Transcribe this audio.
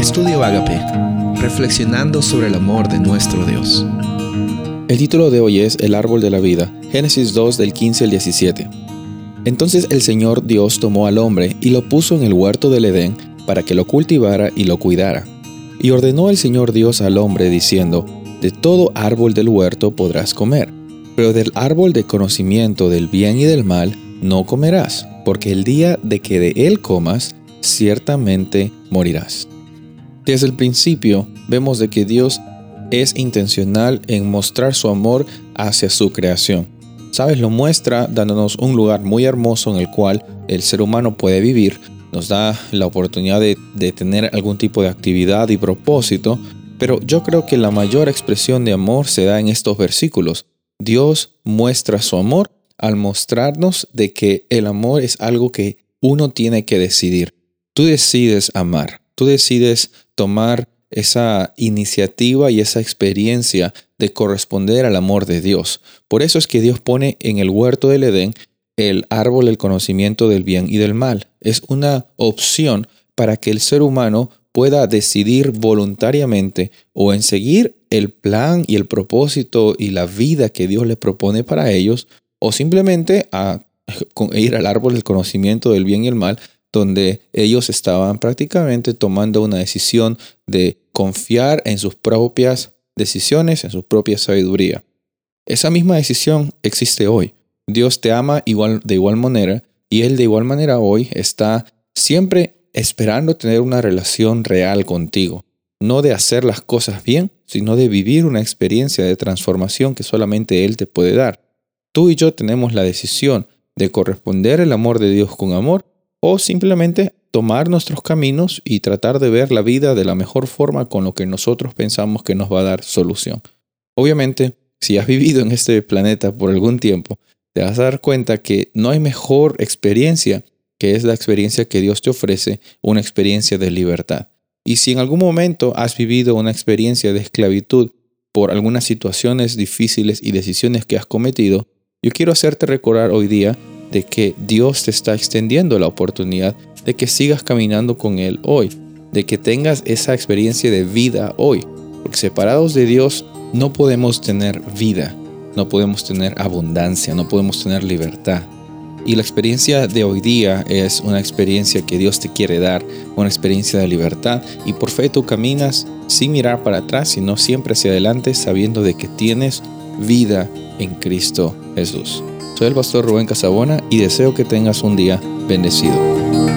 Estudio Agape, reflexionando sobre el amor de nuestro Dios. El título de hoy es El árbol de la vida, Génesis 2 del 15 al 17. Entonces el Señor Dios tomó al hombre y lo puso en el huerto del Edén para que lo cultivara y lo cuidara. Y ordenó el Señor Dios al hombre diciendo, De todo árbol del huerto podrás comer, pero del árbol de conocimiento del bien y del mal no comerás, porque el día de que de él comas, ciertamente morirás. Desde el principio vemos de que Dios es intencional en mostrar su amor hacia su creación. Sabes, lo muestra dándonos un lugar muy hermoso en el cual el ser humano puede vivir, nos da la oportunidad de, de tener algún tipo de actividad y propósito, pero yo creo que la mayor expresión de amor se da en estos versículos. Dios muestra su amor al mostrarnos de que el amor es algo que uno tiene que decidir. Tú decides amar, tú decides tomar esa iniciativa y esa experiencia de corresponder al amor de Dios. Por eso es que Dios pone en el huerto del Edén el árbol del conocimiento del bien y del mal. Es una opción para que el ser humano pueda decidir voluntariamente o en seguir el plan y el propósito y la vida que Dios le propone para ellos o simplemente a ir al árbol del conocimiento del bien y el mal, donde ellos estaban prácticamente tomando una decisión de confiar en sus propias decisiones, en su propia sabiduría. Esa misma decisión existe hoy. Dios te ama igual, de igual manera y Él de igual manera hoy está siempre esperando tener una relación real contigo. No de hacer las cosas bien, sino de vivir una experiencia de transformación que solamente Él te puede dar. Tú y yo tenemos la decisión de corresponder el amor de Dios con amor o simplemente tomar nuestros caminos y tratar de ver la vida de la mejor forma con lo que nosotros pensamos que nos va a dar solución. Obviamente, si has vivido en este planeta por algún tiempo, te vas a dar cuenta que no hay mejor experiencia que es la experiencia que Dios te ofrece, una experiencia de libertad. Y si en algún momento has vivido una experiencia de esclavitud por algunas situaciones difíciles y decisiones que has cometido, yo quiero hacerte recordar hoy día de que Dios te está extendiendo la oportunidad de que sigas caminando con Él hoy, de que tengas esa experiencia de vida hoy. Porque separados de Dios no podemos tener vida, no podemos tener abundancia, no podemos tener libertad. Y la experiencia de hoy día es una experiencia que Dios te quiere dar, una experiencia de libertad. Y por fe tú caminas sin mirar para atrás, sino siempre hacia adelante, sabiendo de que tienes vida en Cristo Jesús. Soy el pastor Rubén Casabona y deseo que tengas un día bendecido.